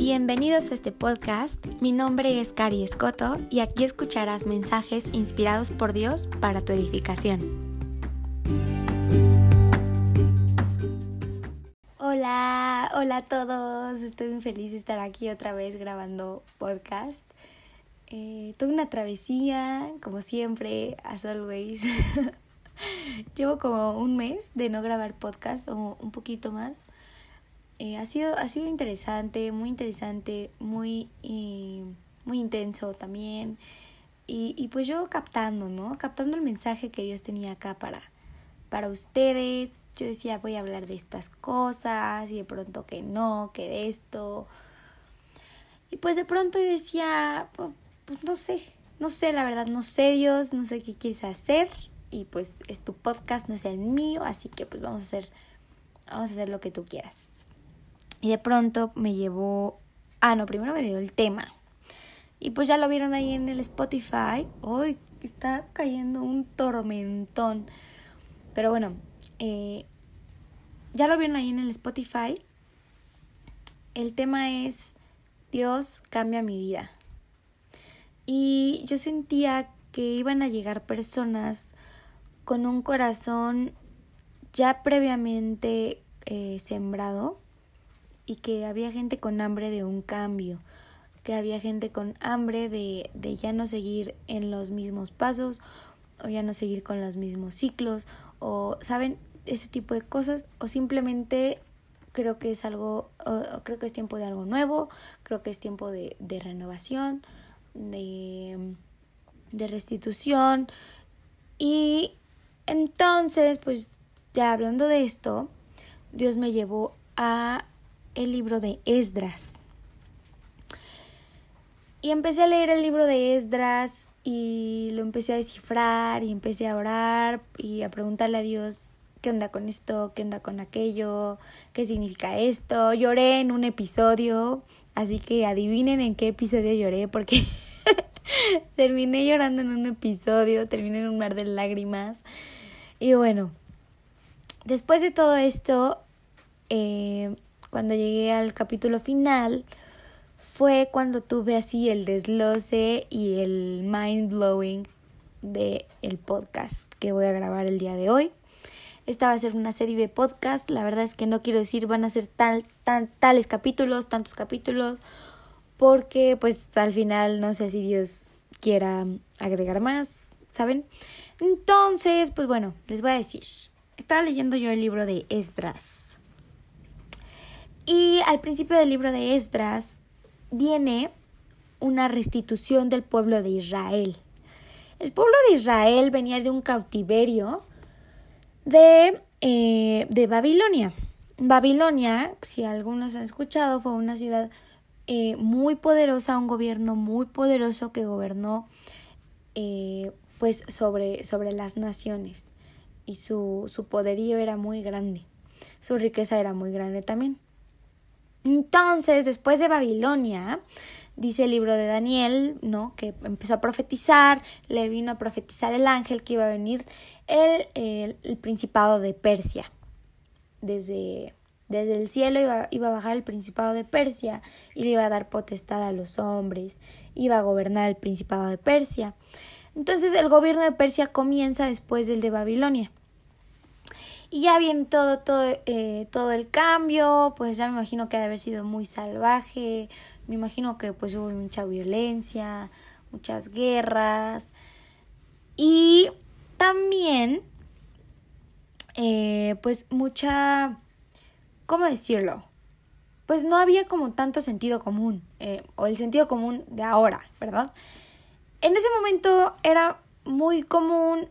Bienvenidos a este podcast. Mi nombre es Cari Escoto y aquí escucharás mensajes inspirados por Dios para tu edificación. Hola, hola a todos. Estoy muy feliz de estar aquí otra vez grabando podcast. Eh, tuve una travesía, como siempre, as always. Llevo como un mes de no grabar podcast o un poquito más. Eh, ha, sido, ha sido interesante, muy interesante, muy, eh, muy intenso también. Y, y pues yo captando, ¿no? Captando el mensaje que Dios tenía acá para, para ustedes. Yo decía, voy a hablar de estas cosas y de pronto que no, que de esto. Y pues de pronto yo decía, pues, pues no sé, no sé, la verdad, no sé Dios, no sé qué quieres hacer. Y pues es tu podcast, no es el mío, así que pues vamos a hacer, vamos a hacer lo que tú quieras. Y de pronto me llevó... Ah, no, primero me dio el tema. Y pues ya lo vieron ahí en el Spotify. Hoy está cayendo un tormentón. Pero bueno, eh, ya lo vieron ahí en el Spotify. El tema es Dios cambia mi vida. Y yo sentía que iban a llegar personas con un corazón ya previamente eh, sembrado y que había gente con hambre de un cambio, que había gente con hambre de, de ya no seguir en los mismos pasos o ya no seguir con los mismos ciclos o, ¿saben? Ese tipo de cosas o simplemente creo que es algo, creo que es tiempo de algo nuevo, creo que es tiempo de, de renovación, de, de restitución y entonces pues ya hablando de esto, Dios me llevó a el libro de Esdras. Y empecé a leer el libro de Esdras y lo empecé a descifrar y empecé a orar y a preguntarle a Dios qué onda con esto, qué onda con aquello, qué significa esto. Lloré en un episodio, así que adivinen en qué episodio lloré porque terminé llorando en un episodio, terminé en un mar de lágrimas. Y bueno, después de todo esto, eh, cuando llegué al capítulo final, fue cuando tuve así el desloce y el mind blowing de el podcast que voy a grabar el día de hoy. Esta va a ser una serie de podcast, la verdad es que no quiero decir van a ser tal, tan, tales capítulos, tantos capítulos, porque pues al final no sé si Dios quiera agregar más, ¿saben? Entonces, pues bueno, les voy a decir, estaba leyendo yo el libro de Esdras y al principio del libro de Esdras viene una restitución del pueblo de Israel. El pueblo de Israel venía de un cautiverio de, eh, de Babilonia. Babilonia, si algunos han escuchado, fue una ciudad eh, muy poderosa, un gobierno muy poderoso que gobernó eh, pues sobre, sobre las naciones y su, su poderío era muy grande, su riqueza era muy grande también. Entonces, después de Babilonia, dice el libro de Daniel, ¿no? Que empezó a profetizar, le vino a profetizar el ángel que iba a venir el, el, principado de Persia. Desde, desde el cielo iba, iba, a bajar el principado de Persia y le iba a dar potestad a los hombres, iba a gobernar el principado de Persia. Entonces el gobierno de Persia comienza después del de Babilonia. Y ya viene todo, todo, eh, todo el cambio, pues ya me imagino que ha de haber sido muy salvaje, me imagino que pues hubo mucha violencia, muchas guerras y también eh, pues mucha, ¿cómo decirlo? Pues no había como tanto sentido común, eh, o el sentido común de ahora, ¿verdad? En ese momento era muy común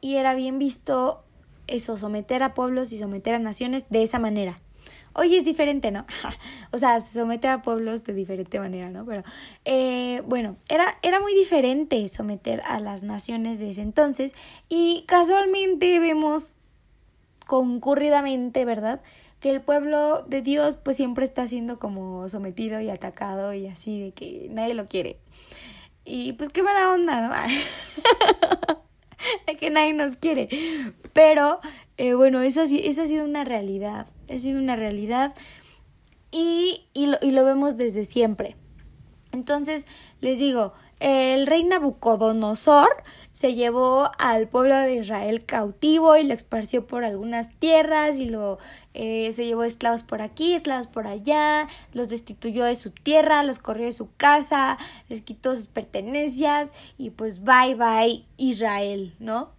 y era bien visto eso, someter a pueblos y someter a naciones de esa manera. Hoy es diferente, ¿no? o sea, someter a pueblos de diferente manera, ¿no? Pero eh, bueno, era, era muy diferente someter a las naciones de ese entonces y casualmente vemos concurridamente, ¿verdad? Que el pueblo de Dios pues siempre está siendo como sometido y atacado y así de que nadie lo quiere. Y pues qué mala onda, ¿no? que nadie nos quiere. Pero eh, bueno, esa ha sido una realidad. Ha sido una realidad. y, y, lo, y lo vemos desde siempre. Entonces, les digo, el rey Nabucodonosor se llevó al pueblo de Israel cautivo y lo esparció por algunas tierras y lo eh, se llevó esclavos por aquí, esclavos por allá, los destituyó de su tierra, los corrió de su casa, les quitó sus pertenencias y pues bye bye Israel, ¿no?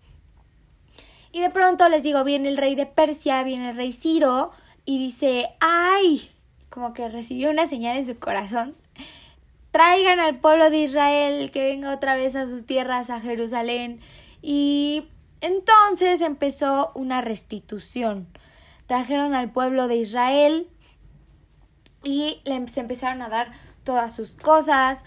Y de pronto les digo, viene el rey de Persia, viene el rey Ciro y dice, ay, como que recibió una señal en su corazón traigan al pueblo de Israel que venga otra vez a sus tierras, a Jerusalén. Y entonces empezó una restitución. Trajeron al pueblo de Israel y les empezaron a dar todas sus cosas,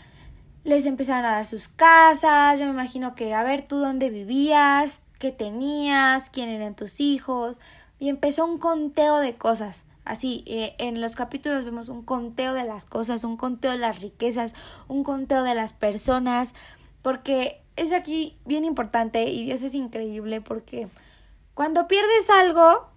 les empezaron a dar sus casas, yo me imagino que, a ver, tú dónde vivías, qué tenías, quién eran tus hijos, y empezó un conteo de cosas. Así, eh, en los capítulos vemos un conteo de las cosas, un conteo de las riquezas, un conteo de las personas, porque es aquí bien importante y Dios es increíble porque cuando pierdes algo,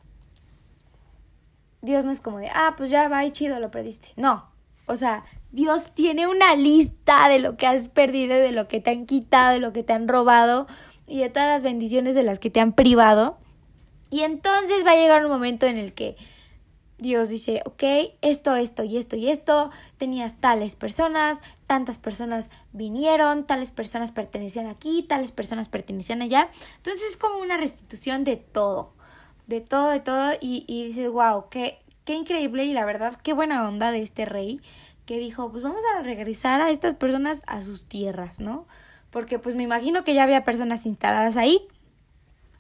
Dios no es como de, ah, pues ya va y chido, lo perdiste. No, o sea, Dios tiene una lista de lo que has perdido, de lo que te han quitado, de lo que te han robado y de todas las bendiciones de las que te han privado. Y entonces va a llegar un momento en el que Dios dice, ok, esto, esto y esto y esto, tenías tales personas, tantas personas vinieron, tales personas pertenecían aquí, tales personas pertenecían allá. Entonces es como una restitución de todo, de todo, de todo, y, y dices, wow, qué, qué increíble y la verdad, qué buena onda de este rey que dijo, pues vamos a regresar a estas personas a sus tierras, ¿no? Porque pues me imagino que ya había personas instaladas ahí.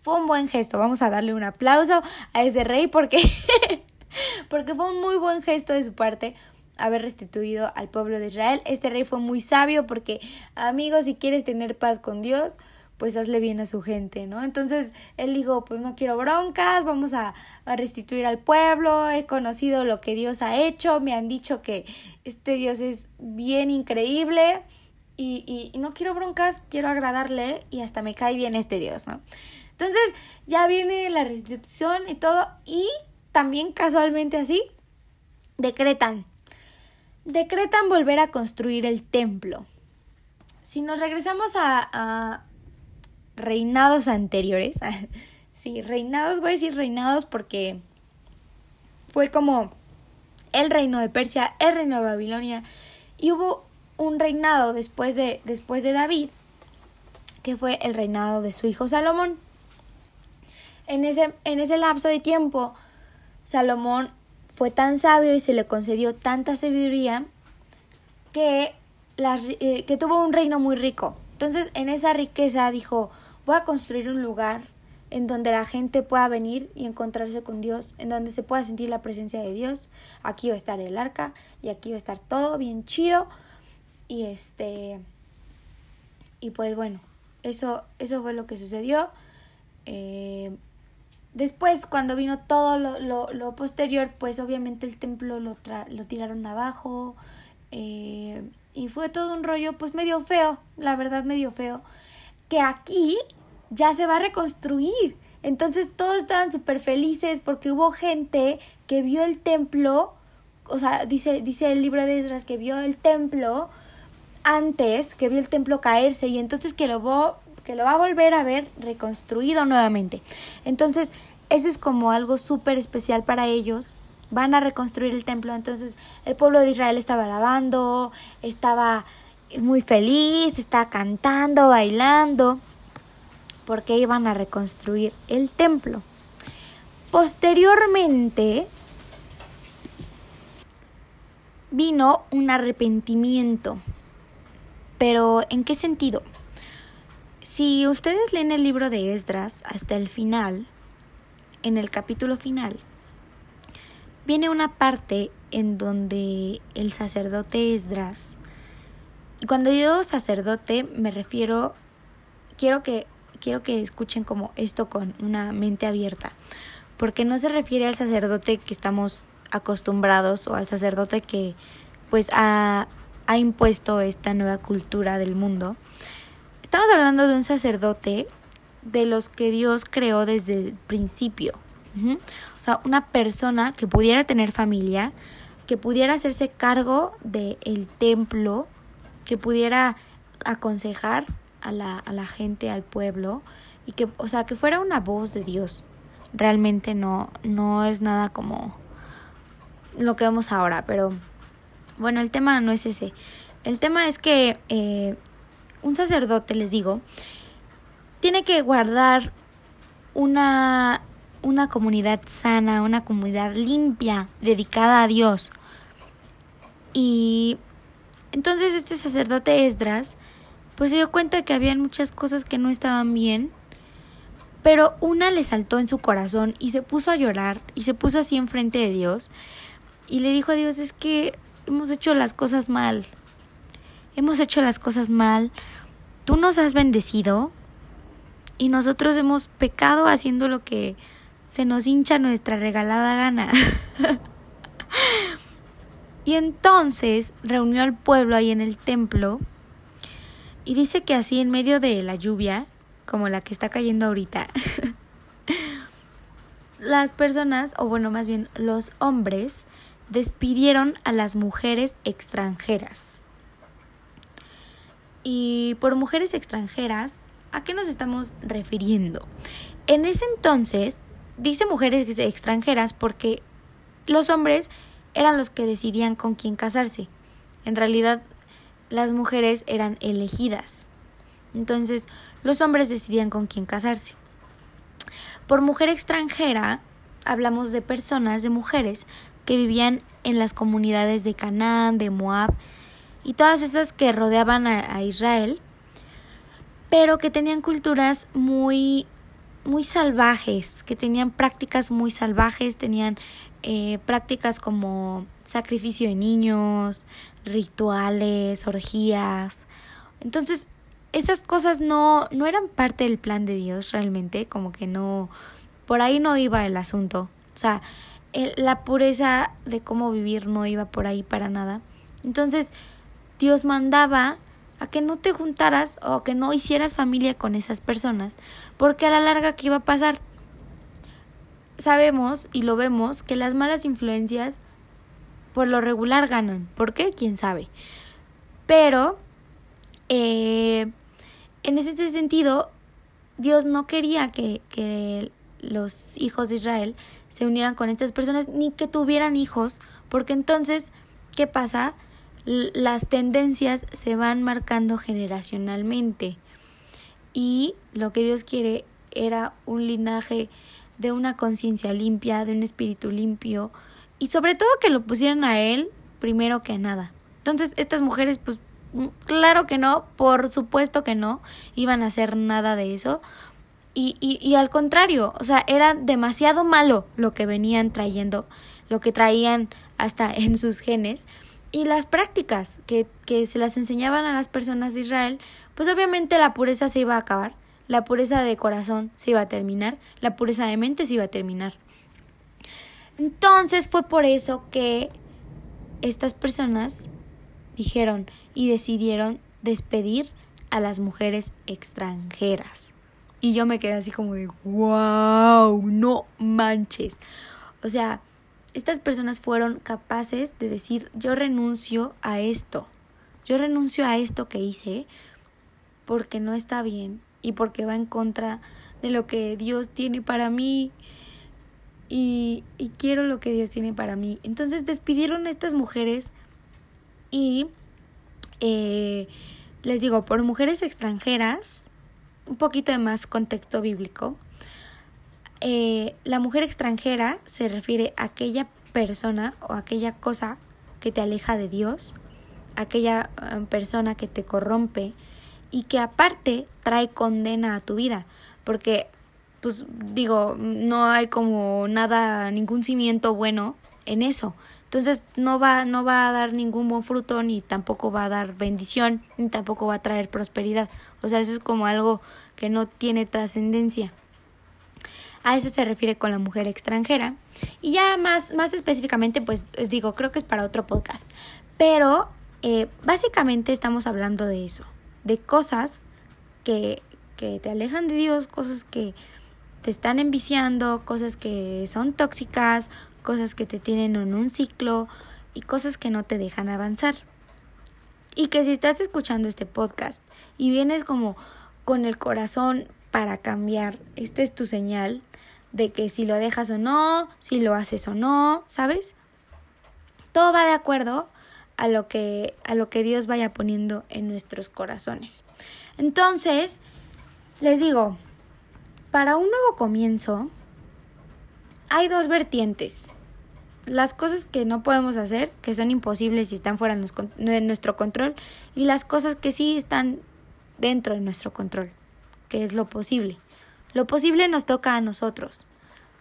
Fue un buen gesto, vamos a darle un aplauso a ese rey porque porque fue un muy buen gesto de su parte haber restituido al pueblo de Israel. Este rey fue muy sabio porque, amigos, si quieres tener paz con Dios, pues hazle bien a su gente, ¿no? Entonces él dijo, pues no quiero broncas, vamos a, restituir al pueblo, he conocido lo que Dios ha hecho, me han dicho que este Dios es bien increíble y, y no quiero broncas, quiero agradarle y hasta me cae bien este Dios, ¿no? Entonces ya viene la restitución y todo y también casualmente así, decretan. Decretan volver a construir el templo. Si nos regresamos a, reinados anteriores, sí, reinados, voy a decir reinados porque fue como el reino de Persia, el reino de Babilonia, y hubo un reinado después de, después de David, que fue el reinado de su hijo Salomón. En ese, en ese lapso de tiempo, Salomón fue tan sabio y se le concedió tanta sabiduría que, eh, que tuvo un reino muy rico. Entonces, en esa riqueza dijo, voy a construir un lugar en donde la gente pueda venir y encontrarse con Dios, en donde se pueda sentir la presencia de Dios. Aquí va a estar el arca y aquí va a estar todo bien chido. Y este y pues bueno, eso eso fue lo que sucedió. Eh, Después, cuando vino todo lo, lo, lo posterior, pues obviamente el templo lo, lo tiraron abajo eh, y fue todo un rollo pues medio feo, la verdad medio feo, que aquí ya se va a reconstruir. Entonces todos estaban súper felices porque hubo gente que vio el templo, o sea, dice, dice el libro de Esdras que vio el templo antes, que vio el templo caerse y entonces que lo, que lo va a volver a ver reconstruido nuevamente. Entonces, eso es como algo súper especial para ellos. Van a reconstruir el templo. Entonces, el pueblo de Israel estaba alabando, estaba muy feliz, estaba cantando, bailando, porque iban a reconstruir el templo. Posteriormente, vino un arrepentimiento. Pero, ¿en qué sentido? Si ustedes leen el libro de Esdras hasta el final, en el capítulo final, viene una parte en donde el sacerdote Esdras, y cuando digo sacerdote me refiero, quiero que, quiero que escuchen como esto con una mente abierta, porque no se refiere al sacerdote que estamos acostumbrados o al sacerdote que pues ha, ha impuesto esta nueva cultura del mundo, Estamos hablando de un sacerdote de los que Dios creó desde el principio. O sea, una persona que pudiera tener familia, que pudiera hacerse cargo del el templo, que pudiera aconsejar a la, a la gente, al pueblo, y que, o sea, que fuera una voz de Dios. Realmente no, no es nada como lo que vemos ahora, pero bueno, el tema no es ese. El tema es que eh, un sacerdote, les digo, tiene que guardar una, una comunidad sana, una comunidad limpia, dedicada a Dios. Y entonces este sacerdote Esdras, pues se dio cuenta que habían muchas cosas que no estaban bien, pero una le saltó en su corazón y se puso a llorar y se puso así enfrente de Dios y le dijo a Dios, es que hemos hecho las cosas mal. Hemos hecho las cosas mal. Tú nos has bendecido y nosotros hemos pecado haciendo lo que se nos hincha nuestra regalada gana. y entonces reunió al pueblo ahí en el templo y dice que así en medio de la lluvia, como la que está cayendo ahorita, las personas, o bueno, más bien los hombres, despidieron a las mujeres extranjeras. Y por mujeres extranjeras, ¿a qué nos estamos refiriendo? En ese entonces, dice mujeres extranjeras porque los hombres eran los que decidían con quién casarse. En realidad, las mujeres eran elegidas. Entonces, los hombres decidían con quién casarse. Por mujer extranjera, hablamos de personas, de mujeres que vivían en las comunidades de Canaán, de Moab y todas esas que rodeaban a, Israel, pero que tenían culturas muy muy salvajes, que tenían prácticas muy salvajes, tenían eh, prácticas como sacrificio de niños, rituales, orgías. Entonces, esas cosas no, no eran parte del plan de Dios realmente, como que no, por ahí no iba el asunto. O sea, la pureza de cómo vivir no iba por ahí para nada. Entonces, Dios mandaba a que no te juntaras o que no hicieras familia con esas personas, porque a la larga, ¿qué iba a pasar? Sabemos y lo vemos que las malas influencias por lo regular ganan. ¿Por qué? ¿Quién sabe? Pero, eh, en ese sentido, Dios no quería que, que los hijos de Israel se unieran con estas personas ni que tuvieran hijos, porque entonces, ¿qué pasa? Las tendencias se van marcando generacionalmente y lo que Dios quiere era un linaje de una conciencia limpia, de un espíritu limpio y sobre todo que lo pusieran a Él primero que nada. Entonces estas mujeres pues claro que no, por supuesto que no, iban a hacer nada de eso, y, y, y al contrario, o sea, era demasiado malo lo que venían trayendo, lo que traían hasta en sus genes. Y las prácticas que, que se las enseñaban a las personas de Israel, pues obviamente la pureza se iba a acabar, la pureza de corazón se iba a terminar, la pureza de mente se iba a terminar. Entonces fue por eso que estas personas dijeron y decidieron despedir a las mujeres extranjeras. Y yo me quedé así como de, wow, no manches. O sea, estas personas fueron capaces de decir, yo renuncio a esto. Yo renuncio a esto que hice porque no está bien y porque va en contra de lo que Dios tiene para mí y, y quiero lo que Dios tiene para mí. Entonces despidieron a estas mujeres y eh, les digo, por mujeres extranjeras un poquito de más contexto bíblico, eh, la mujer extranjera se refiere a aquella persona o aquella cosa que te aleja de Dios, aquella eh, persona que te corrompe y que aparte trae condena a tu vida, porque pues digo, no hay como nada, ningún cimiento bueno en eso. Entonces no va, no va a dar ningún buen fruto, ni tampoco va a dar bendición, ni tampoco va a traer prosperidad. O sea, eso es como algo que no tiene trascendencia. A eso se refiere con la mujer extranjera. Y ya más, más específicamente, pues digo, creo que es para otro podcast. Pero eh, básicamente estamos hablando de eso, de cosas que, que te alejan de Dios, cosas que te están enviciando, cosas que son tóxicas, cosas que te tienen en un ciclo y cosas que no te dejan avanzar. Y que si estás escuchando este podcast y vienes como con el corazón para cambiar, esta es tu señal de que si lo dejas o no, si lo haces o no, ¿sabes? Todo va de acuerdo a lo que a lo que Dios vaya poniendo en nuestros corazones. Entonces, les digo, para un nuevo comienzo hay dos vertientes. Las cosas que no podemos hacer, que son imposibles y están fuera de nuestro control, y las cosas que sí están dentro de nuestro control, que es lo posible. Lo posible nos toca a nosotros.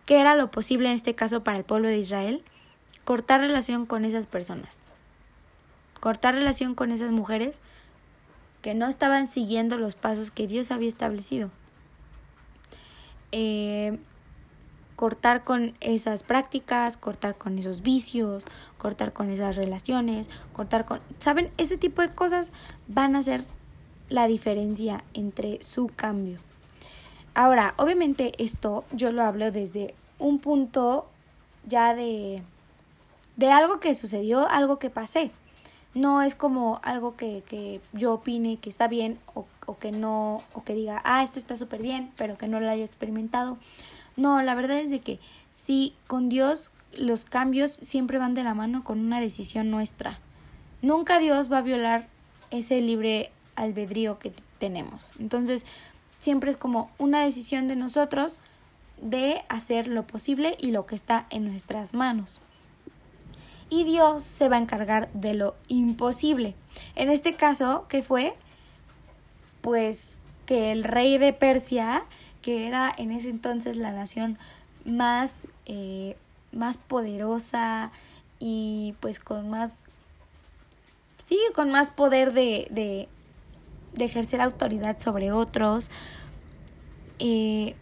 ¿Qué era lo posible en este caso para el pueblo de Israel? Cortar relación con esas personas. Cortar relación con esas mujeres que no estaban siguiendo los pasos que Dios había establecido. Eh, cortar con esas prácticas, cortar con esos vicios, cortar con esas relaciones, cortar con... ¿Saben? Ese tipo de cosas van a ser la diferencia entre su cambio. Ahora, obviamente esto yo lo hablo desde un punto ya de, de algo que sucedió, algo que pasé. No es como algo que, que yo opine que está bien o, o que no, o que diga, ah, esto está súper bien, pero que no lo haya experimentado. No, la verdad es de que sí, con Dios los cambios siempre van de la mano con una decisión nuestra. Nunca Dios va a violar ese libre albedrío que tenemos. Entonces, siempre es como una decisión de nosotros de hacer lo posible y lo que está en nuestras manos. Y Dios se va a encargar de lo imposible. En este caso, ¿qué fue? Pues que el rey de Persia, que era en ese entonces la nación más, eh, más poderosa y pues con más, sí, con más poder de, de, de ejercer autoridad sobre otros, eh,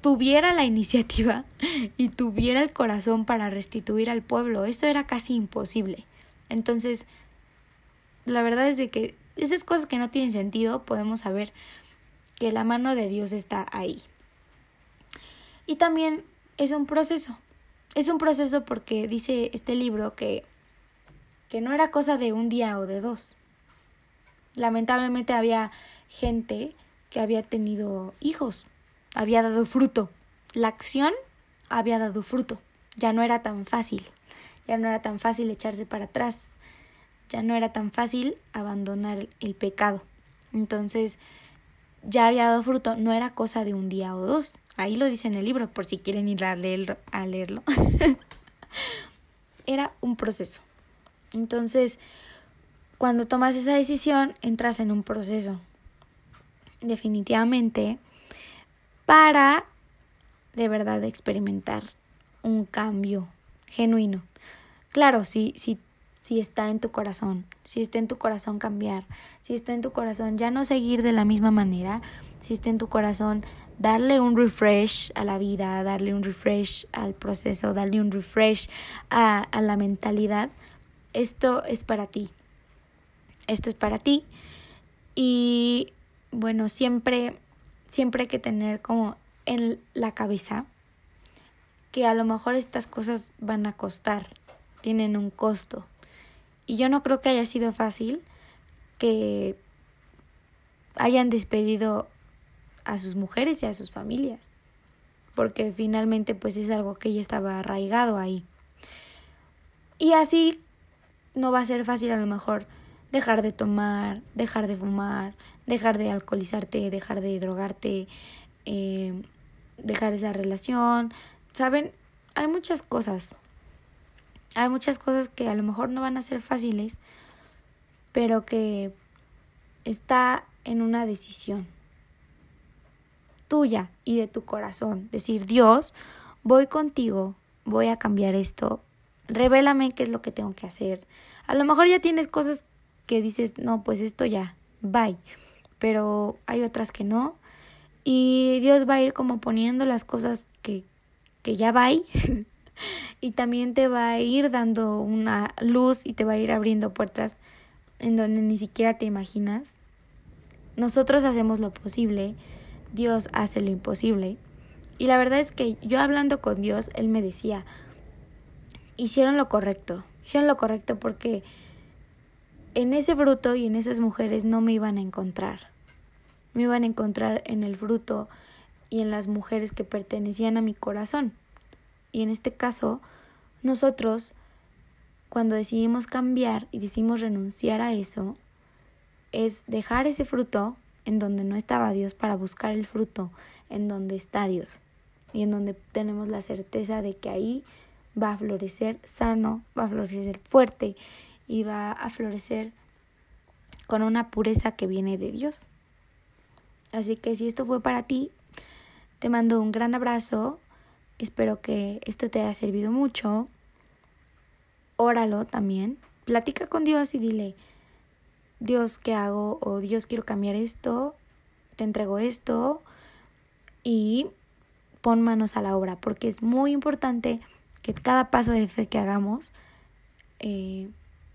tuviera la iniciativa y tuviera el corazón para restituir al pueblo. Esto era casi imposible. Entonces, la verdad es de que esas cosas que no tienen sentido, podemos saber que la mano de Dios está ahí. Y también es un proceso. Es un proceso porque dice este libro que, que no era cosa de un día o de dos lamentablemente había gente que había tenido hijos, había dado fruto. La acción había dado fruto. Ya no era tan fácil. Ya no era tan fácil echarse para atrás. Ya no era tan fácil abandonar el pecado. Entonces, ya había dado fruto. No era cosa de un día o dos. Ahí lo dice en el libro, por si quieren ir a leerlo. A leerlo. era un proceso. Entonces, cuando tomas esa decisión, entras en un proceso. Definitivamente, para de verdad experimentar un cambio genuino. Claro, si, si, si está en tu corazón, si está en tu corazón cambiar, si está en tu corazón ya no seguir de la misma manera, si está en tu corazón darle un refresh a la vida, darle un refresh al proceso, darle un refresh a, a la mentalidad, esto es para ti esto es para ti. Y bueno, siempre, siempre hay que tener como en la cabeza que a lo mejor estas cosas van a costar, tienen un costo. Y yo no creo que haya sido fácil que hayan despedido a sus mujeres y a sus familias, porque finalmente pues es algo que ya estaba arraigado ahí. Y así no va a ser fácil a lo mejor dejar de tomar, dejar de fumar, dejar de alcoholizarte, dejar de drogarte, eh, dejar esa relación. Saben, hay muchas cosas. Hay muchas cosas que a lo mejor no van a ser fáciles, pero que está en una decisión tuya y de tu corazón. Decir, Dios, voy contigo, voy a cambiar esto, revélame qué es lo que tengo que hacer. A lo mejor ya tienes cosas que dices, no, pues esto ya, bye. Pero hay otras que no. Y Dios va a ir como poniendo las cosas que, que ya bye. y también te va a ir dando una luz y te va a ir abriendo puertas en donde ni siquiera te imaginas. Nosotros hacemos lo posible, Dios hace lo imposible. Y la verdad es que yo hablando con Dios, Él me decía, hicieron lo correcto, hicieron lo correcto porque en ese fruto y en esas mujeres no me iban a encontrar. Me iban a encontrar en el fruto y en las mujeres que pertenecían a mi corazón. Y en este caso, nosotros, cuando decidimos cambiar y decidimos renunciar a eso, es dejar ese fruto en donde no estaba Dios para buscar el fruto en donde está Dios y en donde tenemos la certeza de que ahí va a florecer sano, va a florecer fuerte y va a florecer con una pureza que viene de Dios. Así que si esto fue para ti, te mando un gran abrazo. Espero que esto te haya servido mucho. Óralo también. Platica con Dios y dile, Dios, ¿qué hago? O Dios, quiero cambiar esto. Te entrego esto. Y pon manos a la obra, porque es muy importante que cada paso de fe que hagamos, eh,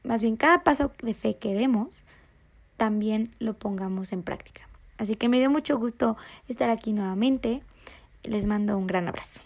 más bien cada paso de fe que demos, también lo pongamos en práctica. Así que me dio mucho gusto estar aquí nuevamente. Les mando un gran abrazo.